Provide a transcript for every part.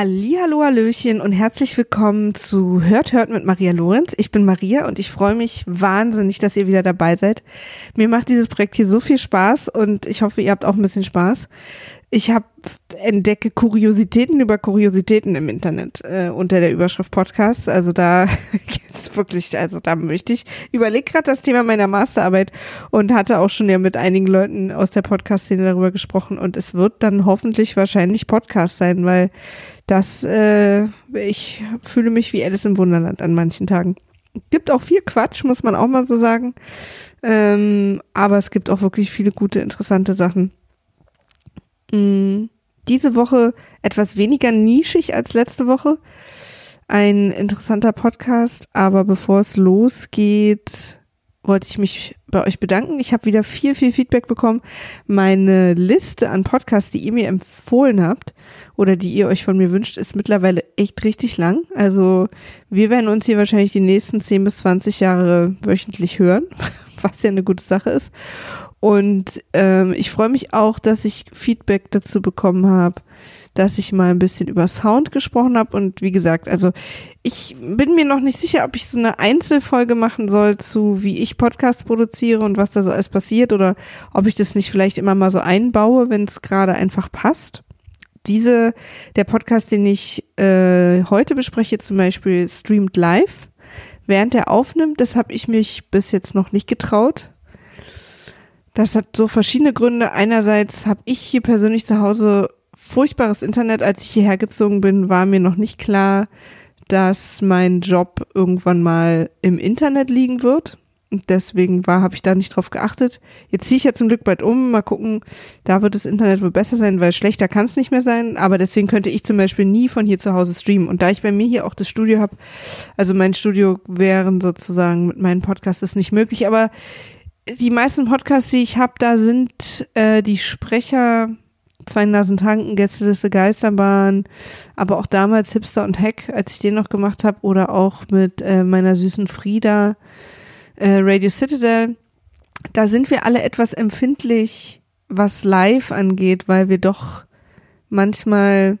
Hallo, Hallöchen und herzlich willkommen zu Hört, Hört mit Maria Lorenz. Ich bin Maria und ich freue mich wahnsinnig, dass ihr wieder dabei seid. Mir macht dieses Projekt hier so viel Spaß und ich hoffe, ihr habt auch ein bisschen Spaß. Ich habe entdecke Kuriositäten über Kuriositäten im Internet äh, unter der Überschrift Podcast. Also da geht's wirklich, also da möchte ich, überlege gerade das Thema meiner Masterarbeit und hatte auch schon ja mit einigen Leuten aus der Podcast-Szene darüber gesprochen und es wird dann hoffentlich wahrscheinlich Podcast sein, weil das, äh, ich fühle mich wie Alice im Wunderland an manchen Tagen. Gibt auch viel Quatsch, muss man auch mal so sagen. Ähm, aber es gibt auch wirklich viele gute, interessante Sachen. Mhm. Diese Woche etwas weniger nischig als letzte Woche. Ein interessanter Podcast, aber bevor es losgeht, wollte ich mich bei euch bedanken. Ich habe wieder viel, viel Feedback bekommen. Meine Liste an Podcasts, die ihr mir empfohlen habt oder die ihr euch von mir wünscht, ist mittlerweile echt richtig lang. Also wir werden uns hier wahrscheinlich die nächsten 10 bis 20 Jahre wöchentlich hören, was ja eine gute Sache ist. Und ähm, ich freue mich auch, dass ich Feedback dazu bekommen habe, dass ich mal ein bisschen über Sound gesprochen habe. Und wie gesagt, also ich bin mir noch nicht sicher, ob ich so eine Einzelfolge machen soll zu, wie ich Podcasts produziere und was da so alles passiert oder ob ich das nicht vielleicht immer mal so einbaue, wenn es gerade einfach passt. Diese, der Podcast, den ich äh, heute bespreche, zum Beispiel streamt live, während er aufnimmt. Das habe ich mich bis jetzt noch nicht getraut das hat so verschiedene Gründe. Einerseits habe ich hier persönlich zu Hause furchtbares Internet. Als ich hierher gezogen bin, war mir noch nicht klar, dass mein Job irgendwann mal im Internet liegen wird. Und deswegen habe ich da nicht drauf geachtet. Jetzt ziehe ich ja zum Glück bald um. Mal gucken, da wird das Internet wohl besser sein, weil schlechter kann es nicht mehr sein. Aber deswegen könnte ich zum Beispiel nie von hier zu Hause streamen. Und da ich bei mir hier auch das Studio habe, also mein Studio wären sozusagen mit meinem Podcast ist nicht möglich. Aber die meisten Podcasts, die ich habe, da sind äh, die Sprecher Zwei Nasen tanken, Gästeliste Geisterbahn, aber auch damals Hipster und Hack, als ich den noch gemacht habe, oder auch mit äh, meiner süßen Frieda, äh, Radio Citadel. Da sind wir alle etwas empfindlich, was live angeht, weil wir doch manchmal,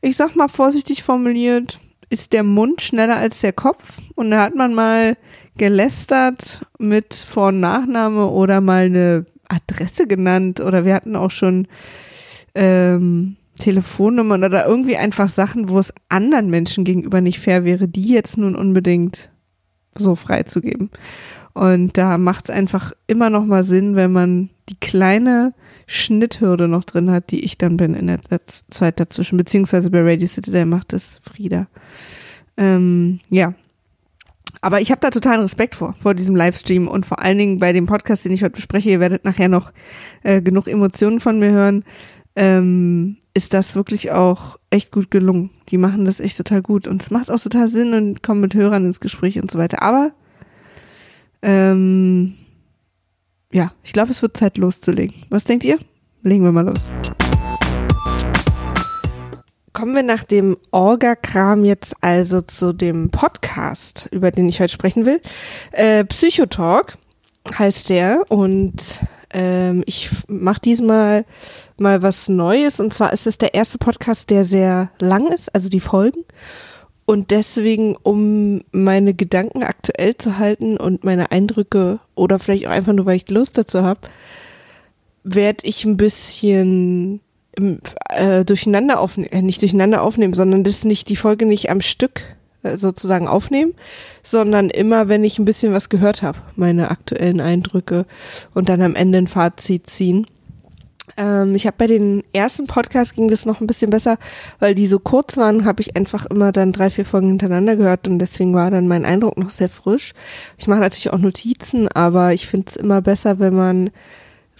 ich sag mal vorsichtig formuliert, ist der Mund schneller als der Kopf und da hat man mal gelästert mit Vor- und Nachname oder mal eine Adresse genannt oder wir hatten auch schon ähm, Telefonnummern oder irgendwie einfach Sachen, wo es anderen Menschen gegenüber nicht fair wäre, die jetzt nun unbedingt so freizugeben. Und da macht es einfach immer noch mal Sinn, wenn man die kleine Schnitthürde noch drin hat, die ich dann bin in der Zeit dazwischen, beziehungsweise bei Radio City, der macht es Frieda. Ähm, ja, aber ich habe da totalen Respekt vor, vor diesem Livestream und vor allen Dingen bei dem Podcast, den ich heute bespreche, ihr werdet nachher noch äh, genug Emotionen von mir hören, ähm, ist das wirklich auch echt gut gelungen. Die machen das echt total gut und es macht auch total Sinn und kommen mit Hörern ins Gespräch und so weiter. Aber ähm, ja, ich glaube, es wird Zeit loszulegen. Was denkt ihr? Legen wir mal los. Kommen wir nach dem Orga-Kram jetzt also zu dem Podcast, über den ich heute sprechen will. Äh, Psychotalk heißt der und ähm, ich mache diesmal mal was Neues und zwar ist es der erste Podcast, der sehr lang ist, also die Folgen. Und deswegen, um meine Gedanken aktuell zu halten und meine Eindrücke oder vielleicht auch einfach nur, weil ich Lust dazu habe, werde ich ein bisschen äh, durcheinander aufnehmen, äh, nicht durcheinander aufnehmen, sondern das nicht die Folge nicht am Stück äh, sozusagen aufnehmen, sondern immer, wenn ich ein bisschen was gehört habe, meine aktuellen Eindrücke und dann am Ende ein Fazit ziehen. Ähm, ich habe bei den ersten Podcasts ging das noch ein bisschen besser, weil die so kurz waren, habe ich einfach immer dann drei, vier Folgen hintereinander gehört und deswegen war dann mein Eindruck noch sehr frisch. Ich mache natürlich auch Notizen, aber ich finde es immer besser, wenn man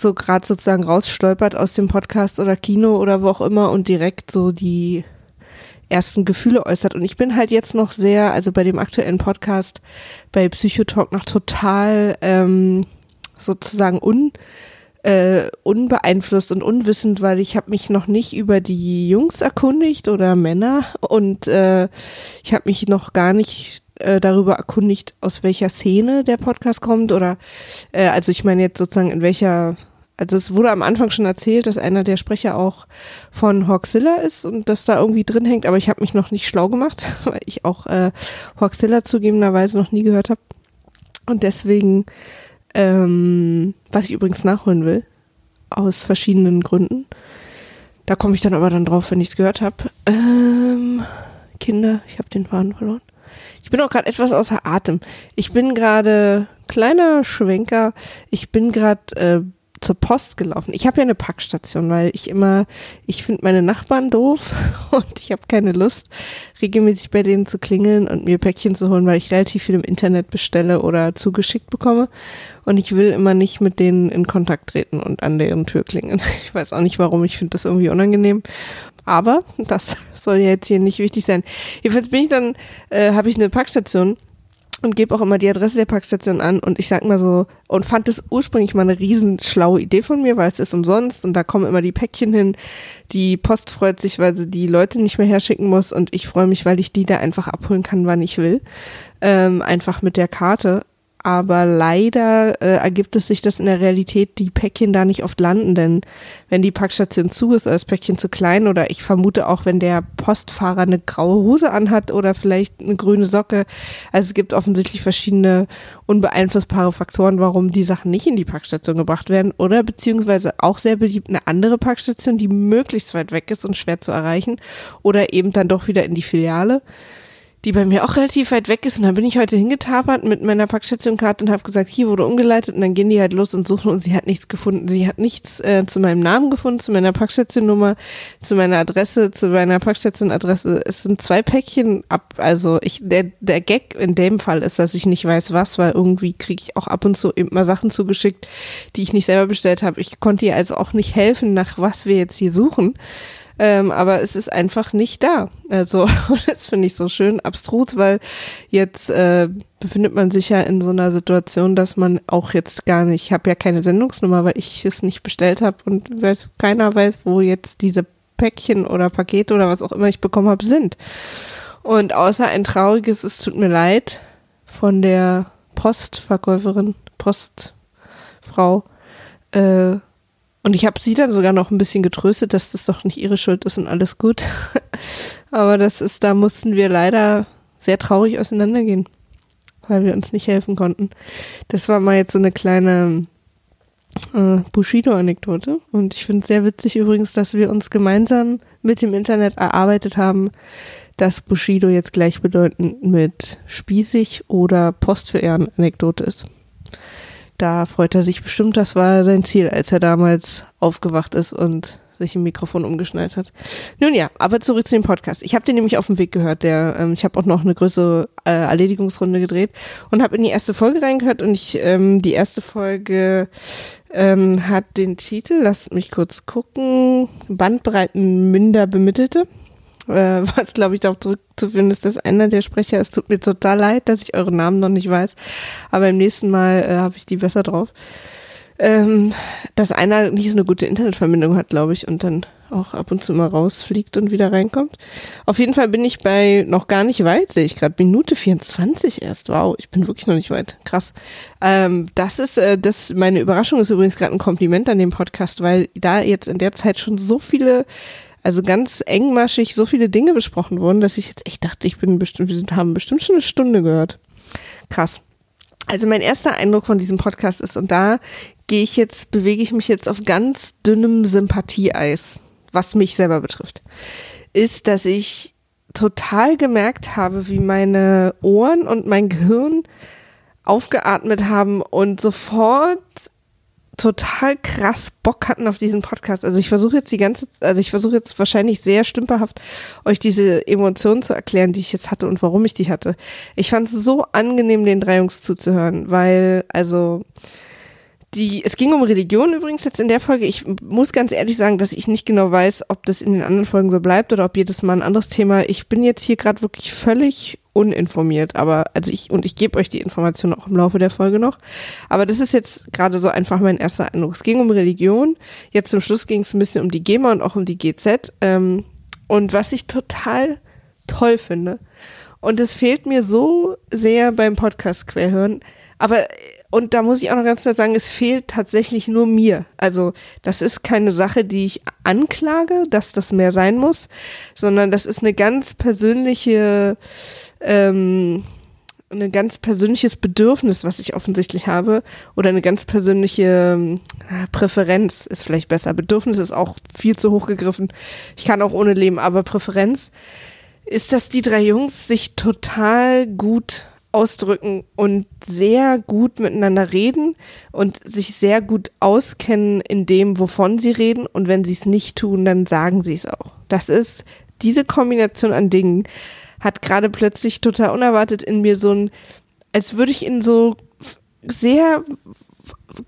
so gerade sozusagen rausstolpert aus dem Podcast oder Kino oder wo auch immer und direkt so die ersten Gefühle äußert. Und ich bin halt jetzt noch sehr, also bei dem aktuellen Podcast, bei Psychotalk noch total ähm, sozusagen un, äh, unbeeinflusst und unwissend, weil ich habe mich noch nicht über die Jungs erkundigt oder Männer und äh, ich habe mich noch gar nicht äh, darüber erkundigt, aus welcher Szene der Podcast kommt oder äh, also ich meine jetzt sozusagen in welcher also es wurde am Anfang schon erzählt, dass einer der Sprecher auch von Hawkzilla ist und dass da irgendwie drin hängt, aber ich habe mich noch nicht schlau gemacht, weil ich auch äh, Hawkzilla zugegebenerweise noch nie gehört habe. Und deswegen, ähm, was ich übrigens nachholen will, aus verschiedenen Gründen, da komme ich dann aber dann drauf, wenn ich es gehört habe. Ähm, Kinder, ich habe den Faden verloren. Ich bin auch gerade etwas außer Atem. Ich bin gerade kleiner Schwenker. Ich bin gerade äh, zur Post gelaufen. Ich habe ja eine Packstation, weil ich immer, ich finde meine Nachbarn doof und ich habe keine Lust, regelmäßig bei denen zu klingeln und mir Päckchen zu holen, weil ich relativ viel im Internet bestelle oder zugeschickt bekomme. Und ich will immer nicht mit denen in Kontakt treten und an deren Tür klingeln. Ich weiß auch nicht warum, ich finde das irgendwie unangenehm. Aber das soll ja jetzt hier nicht wichtig sein. Jedenfalls bin ich dann, äh, habe ich eine Packstation und gebe auch immer die Adresse der Packstation an und ich sag mal so und fand es ursprünglich mal eine riesen schlaue Idee von mir, weil es ist umsonst und da kommen immer die Päckchen hin. Die Post freut sich, weil sie die Leute nicht mehr herschicken muss und ich freue mich, weil ich die da einfach abholen kann, wann ich will. Ähm, einfach mit der Karte aber leider äh, ergibt es sich, dass in der Realität die Päckchen da nicht oft landen, denn wenn die Packstation zu ist, ist das Päckchen zu klein oder ich vermute auch, wenn der Postfahrer eine graue Hose anhat oder vielleicht eine grüne Socke. Also es gibt offensichtlich verschiedene unbeeinflussbare Faktoren, warum die Sachen nicht in die Packstation gebracht werden oder beziehungsweise auch sehr beliebt eine andere Packstation, die möglichst weit weg ist und schwer zu erreichen oder eben dann doch wieder in die Filiale die bei mir auch relativ weit weg ist. Und dann bin ich heute hingetapert mit meiner Packstationkarte und habe gesagt, hier wurde umgeleitet. Und dann gehen die halt los und suchen und sie hat nichts gefunden. Sie hat nichts äh, zu meinem Namen gefunden, zu meiner Packstationnummer, zu meiner Adresse, zu meiner Packstationadresse. Es sind zwei Päckchen ab. Also ich, der, der Gag in dem Fall ist, dass ich nicht weiß, was, weil irgendwie kriege ich auch ab und zu mal Sachen zugeschickt, die ich nicht selber bestellt habe. Ich konnte ihr also auch nicht helfen, nach was wir jetzt hier suchen. Ähm, aber es ist einfach nicht da. Also, das finde ich so schön abstrus, weil jetzt äh, befindet man sich ja in so einer Situation, dass man auch jetzt gar nicht, ich habe ja keine Sendungsnummer, weil ich es nicht bestellt habe und weiß, keiner weiß, wo jetzt diese Päckchen oder Pakete oder was auch immer ich bekommen habe, sind. Und außer ein trauriges, es tut mir leid, von der Postverkäuferin, Postfrau, äh, und ich habe sie dann sogar noch ein bisschen getröstet, dass das doch nicht ihre Schuld ist und alles gut. Aber das ist, da mussten wir leider sehr traurig auseinandergehen, weil wir uns nicht helfen konnten. Das war mal jetzt so eine kleine äh, Bushido-Anekdote. Und ich finde es sehr witzig übrigens, dass wir uns gemeinsam mit dem Internet erarbeitet haben, dass Bushido jetzt gleichbedeutend mit spießig oder Post für Ehren Anekdote ist da freut er sich bestimmt, das war sein Ziel, als er damals aufgewacht ist und sich im Mikrofon umgeschnallt hat. Nun ja, aber zurück zu dem Podcast. Ich habe den nämlich auf dem Weg gehört. Der, ähm, ich habe auch noch eine größere äh, Erledigungsrunde gedreht und habe in die erste Folge reingehört und ich ähm, die erste Folge ähm, hat den Titel, lasst mich kurz gucken, Bandbreiten minder bemittelte äh, was glaube ich darauf zurückzuführen ist, dass einer der Sprecher, es tut mir total leid, dass ich euren Namen noch nicht weiß, aber im nächsten Mal äh, habe ich die besser drauf. Ähm, dass einer nicht so eine gute Internetverbindung hat, glaube ich, und dann auch ab und zu mal rausfliegt und wieder reinkommt. Auf jeden Fall bin ich bei noch gar nicht weit, sehe ich gerade. Minute 24 erst. Wow, ich bin wirklich noch nicht weit. Krass. Ähm, das ist, äh, das, meine Überraschung ist übrigens gerade ein Kompliment an dem Podcast, weil da jetzt in der Zeit schon so viele also ganz engmaschig so viele Dinge besprochen wurden, dass ich jetzt echt dachte, ich bin bestimmt, wir haben bestimmt schon eine Stunde gehört. Krass. Also mein erster Eindruck von diesem Podcast ist, und da gehe ich jetzt, bewege ich mich jetzt auf ganz dünnem Sympathieeis, was mich selber betrifft, ist, dass ich total gemerkt habe, wie meine Ohren und mein Gehirn aufgeatmet haben und sofort total krass Bock hatten auf diesen Podcast. Also ich versuche jetzt die ganze, also ich versuche jetzt wahrscheinlich sehr stümperhaft euch diese Emotionen zu erklären, die ich jetzt hatte und warum ich die hatte. Ich fand es so angenehm, den drei Jungs zuzuhören, weil, also, die, es ging um Religion übrigens jetzt in der Folge. Ich muss ganz ehrlich sagen, dass ich nicht genau weiß, ob das in den anderen Folgen so bleibt oder ob jedes Mal ein anderes Thema. Ich bin jetzt hier gerade wirklich völlig uninformiert, aber also ich und ich gebe euch die Information auch im Laufe der Folge noch. Aber das ist jetzt gerade so einfach mein erster Eindruck. Es ging um Religion. Jetzt zum Schluss ging es ein bisschen um die GEMA und auch um die GZ. Ähm, und was ich total toll finde und es fehlt mir so sehr beim Podcast Querhören, aber und da muss ich auch noch ganz klar sagen, es fehlt tatsächlich nur mir. Also das ist keine Sache, die ich anklage, dass das mehr sein muss, sondern das ist eine ganz persönliche, ähm, ein ganz persönliches Bedürfnis, was ich offensichtlich habe, oder eine ganz persönliche äh, Präferenz ist vielleicht besser. Bedürfnis ist auch viel zu hoch gegriffen. Ich kann auch ohne leben, aber Präferenz ist, dass die drei Jungs sich total gut ausdrücken und sehr gut miteinander reden und sich sehr gut auskennen in dem, wovon sie reden. Und wenn sie es nicht tun, dann sagen sie es auch. Das ist diese Kombination an Dingen hat gerade plötzlich total unerwartet in mir so ein, als würde ich in so sehr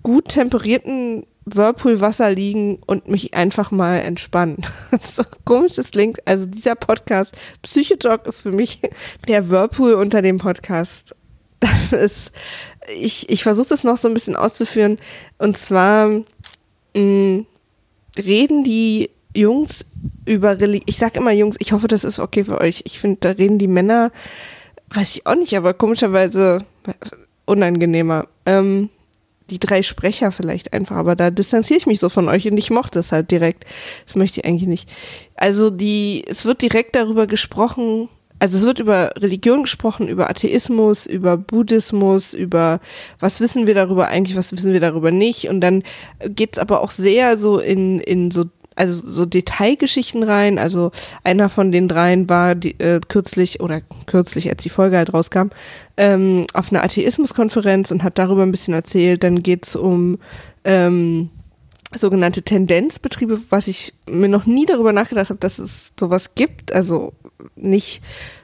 gut temperierten Whirlpool-Wasser liegen und mich einfach mal entspannen. so komisch das klingt. Also dieser Podcast, Psychotalk ist für mich der Whirlpool unter dem Podcast. Das ist, ich, ich versuche das noch so ein bisschen auszuführen. Und zwar mh, mm, reden die Jungs über Religion. Ich sag immer Jungs, ich hoffe, das ist okay für euch. Ich finde, da reden die Männer, weiß ich auch nicht, aber komischerweise unangenehmer. Ähm, die drei Sprecher vielleicht einfach, aber da distanziere ich mich so von euch und ich mochte es halt direkt. Das möchte ich eigentlich nicht. Also die, es wird direkt darüber gesprochen, also es wird über Religion gesprochen, über Atheismus, über Buddhismus, über was wissen wir darüber eigentlich, was wissen wir darüber nicht. Und dann geht's aber auch sehr so in, in so also so Detailgeschichten rein. Also einer von den dreien war die, äh, kürzlich oder kürzlich, als die Folge halt rauskam, ähm, auf einer Atheismuskonferenz und hat darüber ein bisschen erzählt. Dann geht's um ähm, sogenannte Tendenzbetriebe, was ich mir noch nie darüber nachgedacht habe, dass es sowas gibt. Also nicht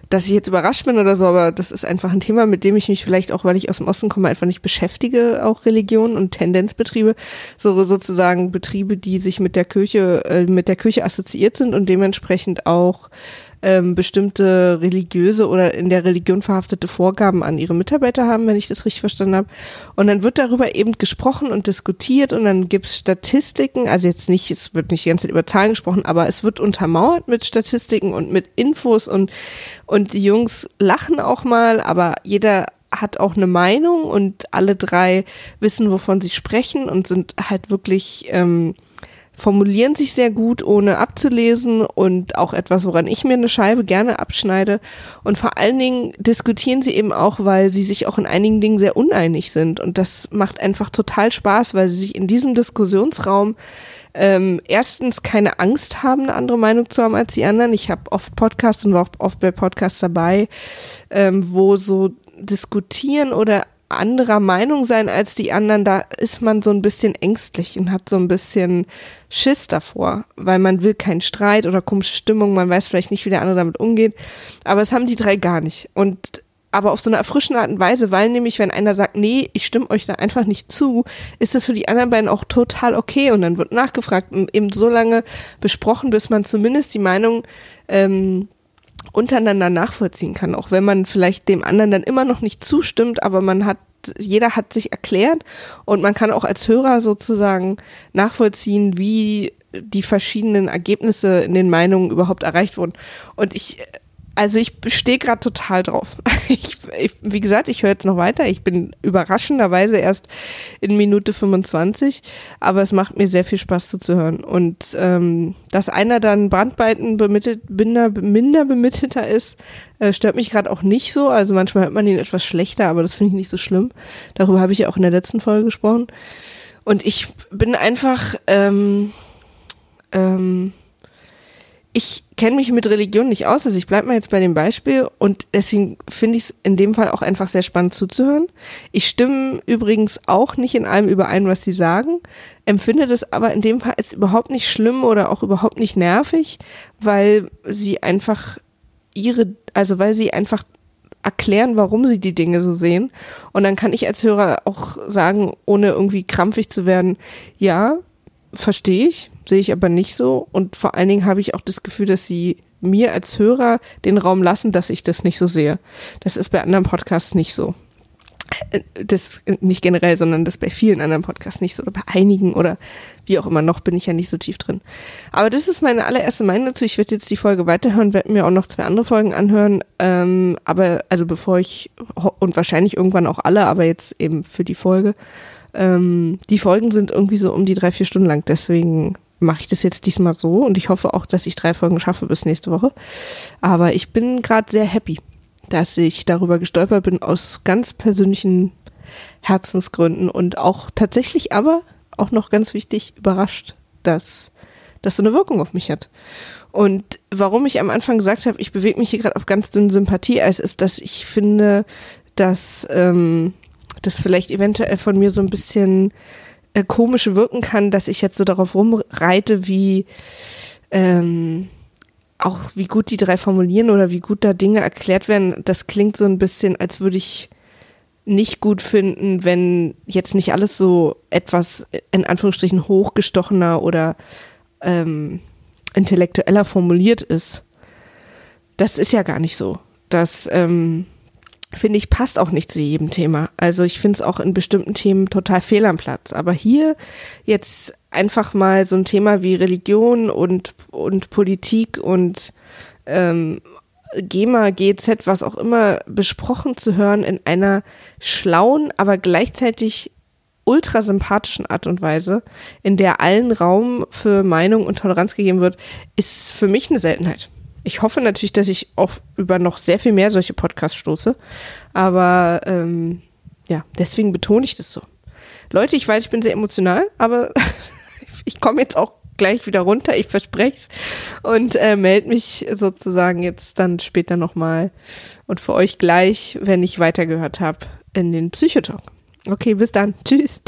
dass ich jetzt überrascht bin oder so, aber das ist einfach ein Thema, mit dem ich mich vielleicht auch, weil ich aus dem Osten komme, einfach nicht beschäftige, auch Religion und Tendenzbetriebe, so sozusagen Betriebe, die sich mit der Kirche, äh, mit der Kirche assoziiert sind und dementsprechend auch ähm, bestimmte religiöse oder in der Religion verhaftete Vorgaben an ihre Mitarbeiter haben, wenn ich das richtig verstanden habe. Und dann wird darüber eben gesprochen und diskutiert und dann gibt es Statistiken, also jetzt nicht, es wird nicht die ganze Zeit über Zahlen gesprochen, aber es wird untermauert mit Statistiken und mit Infos und, und die Jungs lachen auch mal, aber jeder hat auch eine Meinung und alle drei wissen, wovon sie sprechen und sind halt wirklich ähm, formulieren sich sehr gut, ohne abzulesen und auch etwas, woran ich mir eine Scheibe gerne abschneide. Und vor allen Dingen diskutieren sie eben auch, weil sie sich auch in einigen Dingen sehr uneinig sind. Und das macht einfach total Spaß, weil sie sich in diesem Diskussionsraum ähm, erstens keine Angst haben, eine andere Meinung zu haben als die anderen. Ich habe oft Podcasts und war auch oft bei Podcasts dabei, ähm, wo so diskutieren oder anderer Meinung sein als die anderen, da ist man so ein bisschen ängstlich und hat so ein bisschen Schiss davor, weil man will keinen Streit oder komische Stimmung, man weiß vielleicht nicht, wie der andere damit umgeht. Aber es haben die drei gar nicht. Und aber auf so eine erfrischende Art und Weise, weil nämlich, wenn einer sagt, nee, ich stimme euch da einfach nicht zu, ist das für die anderen beiden auch total okay und dann wird nachgefragt und eben so lange besprochen, bis man zumindest die Meinung ähm, untereinander nachvollziehen kann, auch wenn man vielleicht dem anderen dann immer noch nicht zustimmt, aber man hat jeder hat sich erklärt und man kann auch als Hörer sozusagen nachvollziehen, wie die verschiedenen Ergebnisse in den Meinungen überhaupt erreicht wurden. Und ich also ich stehe gerade total drauf. Ich, ich, wie gesagt, ich höre jetzt noch weiter. Ich bin überraschenderweise erst in Minute 25, aber es macht mir sehr viel Spaß zuzuhören. Und ähm, dass einer dann Brandbeiten minder, minder bemittelter ist, äh, stört mich gerade auch nicht so. Also manchmal hört man ihn etwas schlechter, aber das finde ich nicht so schlimm. Darüber habe ich ja auch in der letzten Folge gesprochen. Und ich bin einfach ähm, ähm, ich kenne mich mit Religion nicht aus, also ich bleibe mal jetzt bei dem Beispiel und deswegen finde ich es in dem Fall auch einfach sehr spannend zuzuhören. Ich stimme übrigens auch nicht in allem überein, was sie sagen, empfinde das aber in dem Fall als überhaupt nicht schlimm oder auch überhaupt nicht nervig, weil sie einfach ihre, also weil sie einfach erklären, warum sie die Dinge so sehen. Und dann kann ich als Hörer auch sagen, ohne irgendwie krampfig zu werden, ja, verstehe ich, sehe ich aber nicht so. Und vor allen Dingen habe ich auch das Gefühl, dass sie mir als Hörer den Raum lassen, dass ich das nicht so sehe. Das ist bei anderen Podcasts nicht so. Äh, das nicht generell, sondern das bei vielen anderen Podcasts nicht so oder bei einigen oder wie auch immer noch bin ich ja nicht so tief drin. Aber das ist meine allererste Meinung dazu. Ich werde jetzt die Folge weiterhören, werde mir auch noch zwei andere Folgen anhören. Ähm, aber also bevor ich und wahrscheinlich irgendwann auch alle, aber jetzt eben für die Folge. Ähm, die Folgen sind irgendwie so um die drei vier Stunden lang. Deswegen mache ich das jetzt diesmal so und ich hoffe auch, dass ich drei Folgen schaffe bis nächste Woche. Aber ich bin gerade sehr happy dass ich darüber gestolpert bin aus ganz persönlichen Herzensgründen und auch tatsächlich aber auch noch ganz wichtig überrascht, dass das so eine Wirkung auf mich hat. Und warum ich am Anfang gesagt habe, ich bewege mich hier gerade auf ganz dünnen Sympathieeis, ist, dass ich finde, dass ähm, das vielleicht eventuell von mir so ein bisschen äh, komisch wirken kann, dass ich jetzt so darauf rumreite, wie ähm, auch wie gut die drei formulieren oder wie gut da Dinge erklärt werden, das klingt so ein bisschen, als würde ich nicht gut finden, wenn jetzt nicht alles so etwas in Anführungsstrichen hochgestochener oder ähm, intellektueller formuliert ist. Das ist ja gar nicht so. Das ähm, finde ich passt auch nicht zu jedem Thema. Also ich finde es auch in bestimmten Themen total fehl am Platz. Aber hier jetzt einfach mal so ein Thema wie Religion und, und Politik und ähm, GEMA, GZ, was auch immer besprochen zu hören in einer schlauen, aber gleichzeitig ultra sympathischen Art und Weise, in der allen Raum für Meinung und Toleranz gegeben wird, ist für mich eine Seltenheit. Ich hoffe natürlich, dass ich auch über noch sehr viel mehr solche Podcasts stoße, aber ähm, ja, deswegen betone ich das so. Leute, ich weiß, ich bin sehr emotional, aber ich komme jetzt auch gleich wieder runter, ich verspreche es. Und äh, melde mich sozusagen jetzt dann später nochmal und für euch gleich, wenn ich weitergehört habe, in den Psychotalk. Okay, bis dann. Tschüss.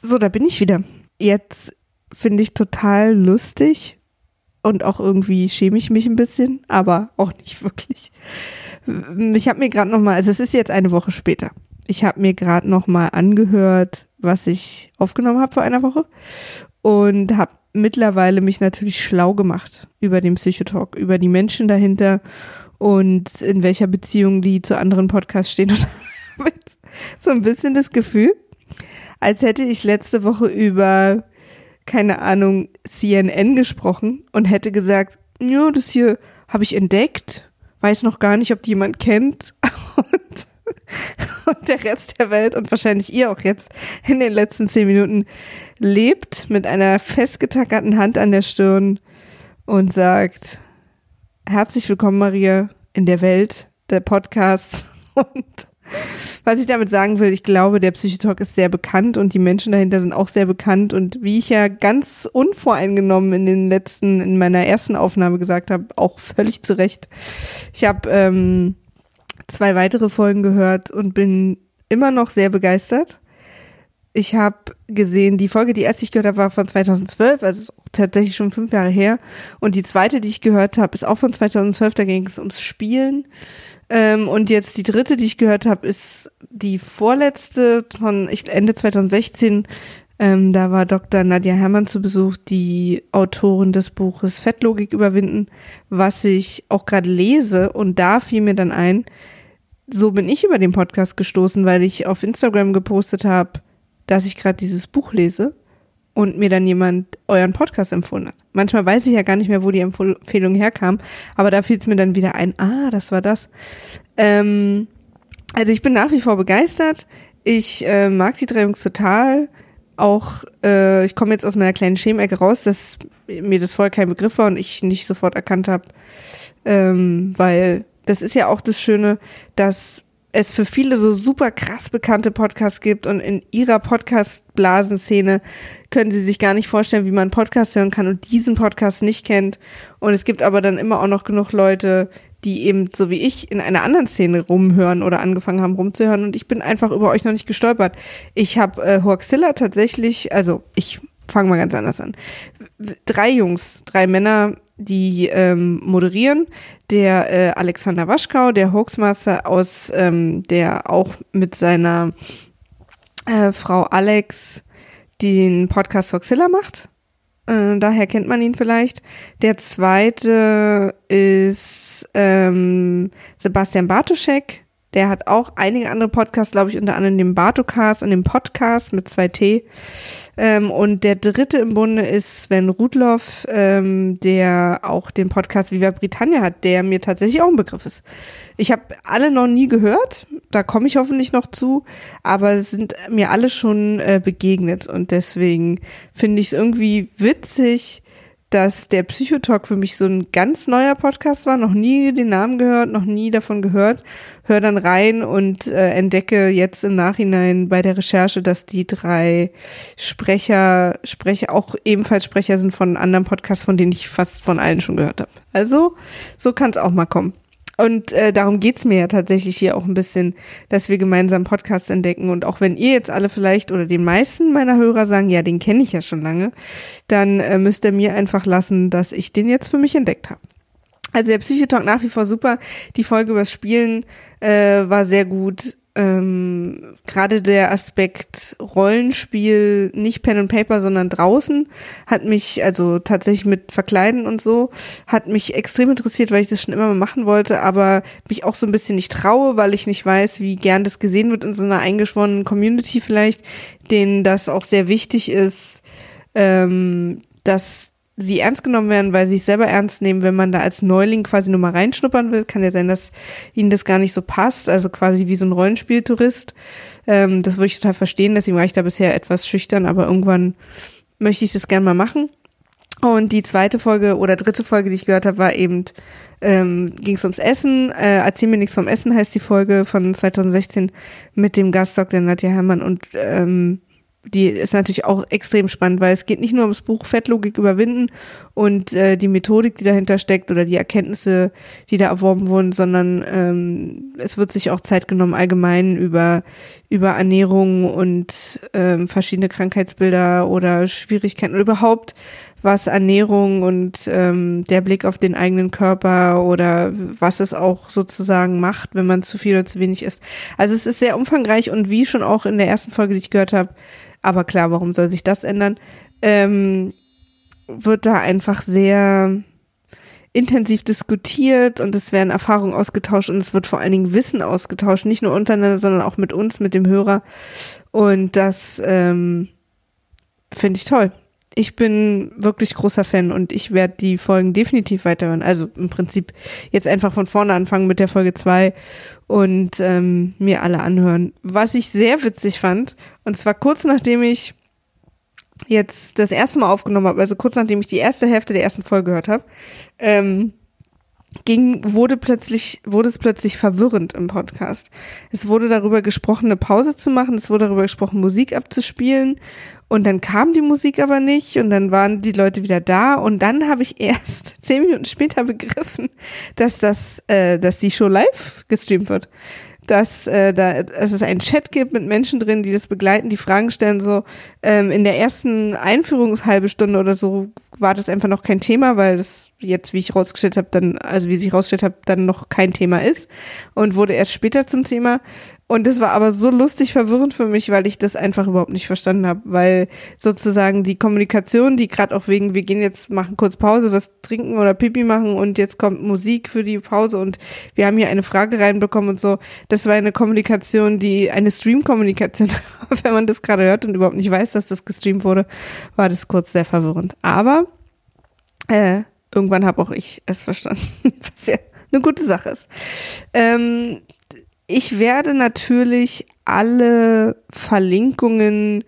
So, da bin ich wieder. Jetzt finde ich total lustig und auch irgendwie schäme ich mich ein bisschen, aber auch nicht wirklich. Ich habe mir gerade nochmal, also es ist jetzt eine Woche später. Ich habe mir gerade nochmal angehört, was ich aufgenommen habe vor einer Woche und habe mittlerweile mich natürlich schlau gemacht über den Psychotalk, über die Menschen dahinter und in welcher Beziehung die zu anderen Podcasts stehen und so ein bisschen das Gefühl, als hätte ich letzte Woche über keine Ahnung CNN gesprochen und hätte gesagt, ja, das hier habe ich entdeckt, weiß noch gar nicht, ob die jemand kennt. Und und der Rest der Welt und wahrscheinlich ihr auch jetzt in den letzten zehn Minuten lebt mit einer festgetackerten Hand an der Stirn und sagt, herzlich willkommen Maria in der Welt der Podcasts. Und was ich damit sagen will, ich glaube, der Psychotalk ist sehr bekannt und die Menschen dahinter sind auch sehr bekannt und wie ich ja ganz unvoreingenommen in den letzten, in meiner ersten Aufnahme gesagt habe, auch völlig zu Recht. Ich habe ähm, zwei weitere Folgen gehört und bin immer noch sehr begeistert. Ich habe gesehen, die Folge, die erste ich gehört habe, war von 2012, also tatsächlich schon fünf Jahre her. Und die zweite, die ich gehört habe, ist auch von 2012, da ging es ums Spielen. Ähm, und jetzt die dritte, die ich gehört habe, ist die vorletzte von Ende 2016. Ähm, da war Dr. Nadja Herrmann zu Besuch, die Autorin des Buches Fettlogik überwinden, was ich auch gerade lese. Und da fiel mir dann ein, so bin ich über den Podcast gestoßen, weil ich auf Instagram gepostet habe, dass ich gerade dieses Buch lese und mir dann jemand euren Podcast empfohlen hat. Manchmal weiß ich ja gar nicht mehr, wo die Empfehlung herkam, aber da fiel es mir dann wieder ein, ah, das war das. Ähm, also ich bin nach wie vor begeistert. Ich äh, mag die drei Jungs total. Auch, äh, ich komme jetzt aus meiner kleinen Schemecke raus, dass mir das vorher kein Begriff war und ich nicht sofort erkannt habe, ähm, weil das ist ja auch das Schöne, dass es für viele so super krass bekannte Podcasts gibt und in ihrer Podcast-Blasenszene können sie sich gar nicht vorstellen, wie man einen Podcast hören kann und diesen Podcast nicht kennt. Und es gibt aber dann immer auch noch genug Leute, die eben so wie ich in einer anderen Szene rumhören oder angefangen haben rumzuhören und ich bin einfach über euch noch nicht gestolpert. Ich habe äh, Hoaxilla tatsächlich, also ich fange mal ganz anders an. Drei Jungs, drei Männer, die ähm, moderieren. Der äh, Alexander Waschkau, der Hoaxmaster aus, ähm, der auch mit seiner äh, Frau Alex den Podcast Foxilla macht. Äh, daher kennt man ihn vielleicht. Der zweite ist ähm, Sebastian Bartoschek. Der hat auch einige andere Podcasts, glaube ich, unter anderem den Bartocast und den Podcast mit zwei T. Ähm, und der dritte im Bunde ist Sven Rudloff, ähm, der auch den Podcast Viva Britannia hat, der mir tatsächlich auch ein Begriff ist. Ich habe alle noch nie gehört, da komme ich hoffentlich noch zu, aber sind mir alle schon äh, begegnet und deswegen finde ich es irgendwie witzig, dass der Psychotalk für mich so ein ganz neuer Podcast war, noch nie den Namen gehört, noch nie davon gehört, hör dann rein und äh, entdecke jetzt im Nachhinein bei der Recherche, dass die drei Sprecher, Sprecher auch ebenfalls Sprecher sind von anderen Podcasts, von denen ich fast von allen schon gehört habe. Also, so kann es auch mal kommen. Und äh, darum geht's mir ja tatsächlich hier auch ein bisschen, dass wir gemeinsam Podcasts entdecken. Und auch wenn ihr jetzt alle vielleicht oder den meisten meiner Hörer sagen, ja, den kenne ich ja schon lange, dann äh, müsst ihr mir einfach lassen, dass ich den jetzt für mich entdeckt habe. Also der Psychotalk nach wie vor super. Die Folge übers Spielen äh, war sehr gut ähm, gerade der Aspekt Rollenspiel, nicht Pen und Paper, sondern draußen, hat mich, also tatsächlich mit Verkleiden und so, hat mich extrem interessiert, weil ich das schon immer mal machen wollte, aber mich auch so ein bisschen nicht traue, weil ich nicht weiß, wie gern das gesehen wird in so einer eingeschworenen Community vielleicht, denen das auch sehr wichtig ist, ähm, dass sie ernst genommen werden, weil sie sich selber ernst nehmen, wenn man da als Neuling quasi nur mal reinschnuppern will. Kann ja sein, dass ihnen das gar nicht so passt, also quasi wie so ein Rollenspieltourist. Ähm, das würde ich total verstehen, deswegen war ich da bisher etwas schüchtern, aber irgendwann möchte ich das gerne mal machen. Und die zweite Folge oder dritte Folge, die ich gehört habe, war eben, ähm, ging es ums Essen. Äh, Erzähl mir nichts vom Essen heißt die Folge von 2016 mit dem Gast Dr. Nadja Herrmann und ähm, die ist natürlich auch extrem spannend, weil es geht nicht nur ums Buch Fettlogik überwinden und äh, die Methodik, die dahinter steckt oder die Erkenntnisse, die da erworben wurden, sondern ähm, es wird sich auch Zeit genommen, allgemein über, über Ernährung und ähm, verschiedene Krankheitsbilder oder Schwierigkeiten oder überhaupt was Ernährung und ähm, der Blick auf den eigenen Körper oder was es auch sozusagen macht, wenn man zu viel oder zu wenig isst. Also es ist sehr umfangreich und wie schon auch in der ersten Folge, die ich gehört habe, aber klar, warum soll sich das ändern? Ähm, wird da einfach sehr intensiv diskutiert und es werden Erfahrungen ausgetauscht und es wird vor allen Dingen Wissen ausgetauscht, nicht nur untereinander, sondern auch mit uns, mit dem Hörer. Und das ähm, finde ich toll. Ich bin wirklich großer Fan und ich werde die Folgen definitiv weiterhören. Also im Prinzip jetzt einfach von vorne anfangen mit der Folge 2 und ähm, mir alle anhören. Was ich sehr witzig fand, und zwar kurz nachdem ich jetzt das erste Mal aufgenommen habe, also kurz nachdem ich die erste Hälfte der ersten Folge gehört habe, ähm, ging, wurde plötzlich, wurde es plötzlich verwirrend im Podcast. Es wurde darüber gesprochen, eine Pause zu machen, es wurde darüber gesprochen, Musik abzuspielen. Und dann kam die Musik aber nicht. Und dann waren die Leute wieder da. Und dann habe ich erst zehn Minuten später begriffen, dass das, äh, dass die Show live gestreamt wird dass äh, da dass es einen Chat gibt mit Menschen drin, die das begleiten, die Fragen stellen. So ähm, in der ersten Einführungshalbe Stunde oder so war das einfach noch kein Thema, weil das jetzt, wie ich rausgestellt habe, dann also wie sich rausgestellt habe, dann noch kein Thema ist und wurde erst später zum Thema. Und das war aber so lustig verwirrend für mich, weil ich das einfach überhaupt nicht verstanden habe, weil sozusagen die Kommunikation, die gerade auch wegen, wir gehen jetzt machen kurz Pause, was trinken oder Pipi machen und jetzt kommt Musik für die Pause und wir haben hier eine Frage reinbekommen und so. Das war eine Kommunikation, die eine Stream-Kommunikation, wenn man das gerade hört und überhaupt nicht weiß, dass das gestreamt wurde, war das kurz sehr verwirrend. Aber äh, irgendwann habe auch ich es verstanden, was ja eine gute Sache ist. Ähm, ich werde natürlich alle Verlinkungen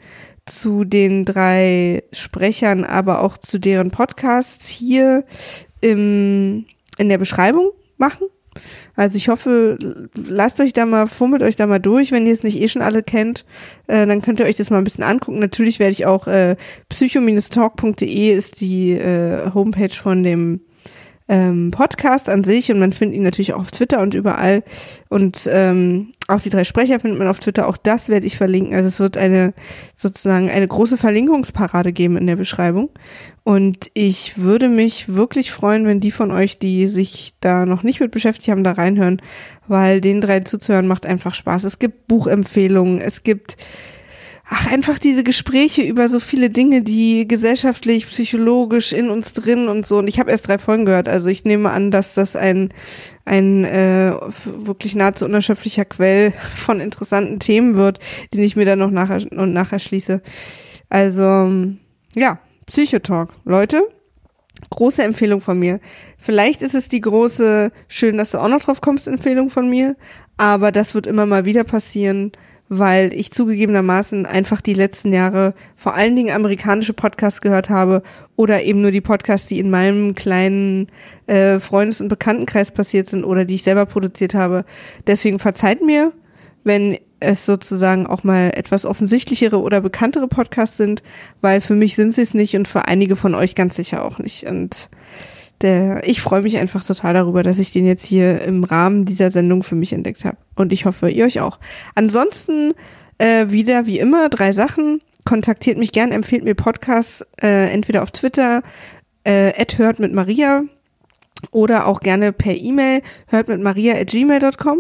zu den drei Sprechern, aber auch zu deren Podcasts hier im, in der Beschreibung machen. Also ich hoffe, lasst euch da mal, fummelt euch da mal durch, wenn ihr es nicht eh schon alle kennt, äh, dann könnt ihr euch das mal ein bisschen angucken. Natürlich werde ich auch äh, psycho-talk.de ist die äh, Homepage von dem ähm, Podcast an sich und man findet ihn natürlich auch auf Twitter und überall. Und ähm, auch die drei Sprecher findet man auf Twitter. Auch das werde ich verlinken. Also es wird eine sozusagen eine große Verlinkungsparade geben in der Beschreibung. Und ich würde mich wirklich freuen, wenn die von euch, die sich da noch nicht mit beschäftigt haben, da reinhören, weil den drei zuzuhören macht einfach Spaß. Es gibt Buchempfehlungen, es gibt ach, einfach diese Gespräche über so viele Dinge, die gesellschaftlich, psychologisch in uns drin und so. Und ich habe erst drei Folgen gehört. Also ich nehme an, dass das ein, ein äh, wirklich nahezu unerschöpflicher Quell von interessanten Themen wird, den ich mir dann noch nachher und nachher schließe. Also ja, Psychotalk. Leute, große Empfehlung von mir. Vielleicht ist es die große, schön, dass du auch noch drauf kommst, Empfehlung von mir. Aber das wird immer mal wieder passieren weil ich zugegebenermaßen einfach die letzten Jahre vor allen Dingen amerikanische Podcasts gehört habe oder eben nur die Podcasts, die in meinem kleinen äh, Freundes- und Bekanntenkreis passiert sind oder die ich selber produziert habe. Deswegen verzeiht mir, wenn es sozusagen auch mal etwas offensichtlichere oder bekanntere Podcasts sind, weil für mich sind sie es nicht und für einige von euch ganz sicher auch nicht. Und der, ich freue mich einfach total darüber, dass ich den jetzt hier im Rahmen dieser Sendung für mich entdeckt habe. Und ich hoffe, ihr euch auch. Ansonsten äh, wieder wie immer drei Sachen. Kontaktiert mich gern, empfehlt mir Podcasts, äh, entweder auf Twitter, äh, hört mit Maria oder auch gerne per E-Mail, hört mit maria at gmail.com.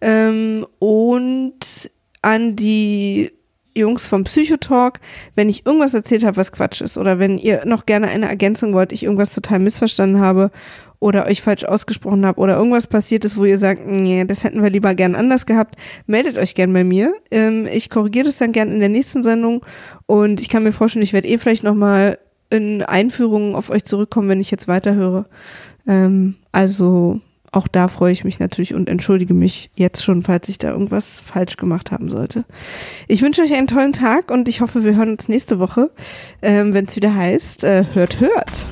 Ähm, und an die Jungs vom Psychotalk, wenn ich irgendwas erzählt habe, was Quatsch ist oder wenn ihr noch gerne eine Ergänzung wollt, ich irgendwas total missverstanden habe oder euch falsch ausgesprochen habe oder irgendwas passiert ist, wo ihr sagt, nee, das hätten wir lieber gern anders gehabt, meldet euch gern bei mir. Ähm, ich korrigiere das dann gern in der nächsten Sendung und ich kann mir vorstellen, ich werde eh vielleicht nochmal in Einführungen auf euch zurückkommen, wenn ich jetzt weiterhöre. Ähm, also auch da freue ich mich natürlich und entschuldige mich jetzt schon, falls ich da irgendwas falsch gemacht haben sollte. Ich wünsche euch einen tollen Tag und ich hoffe, wir hören uns nächste Woche, ähm, wenn es wieder heißt, äh, hört, hört.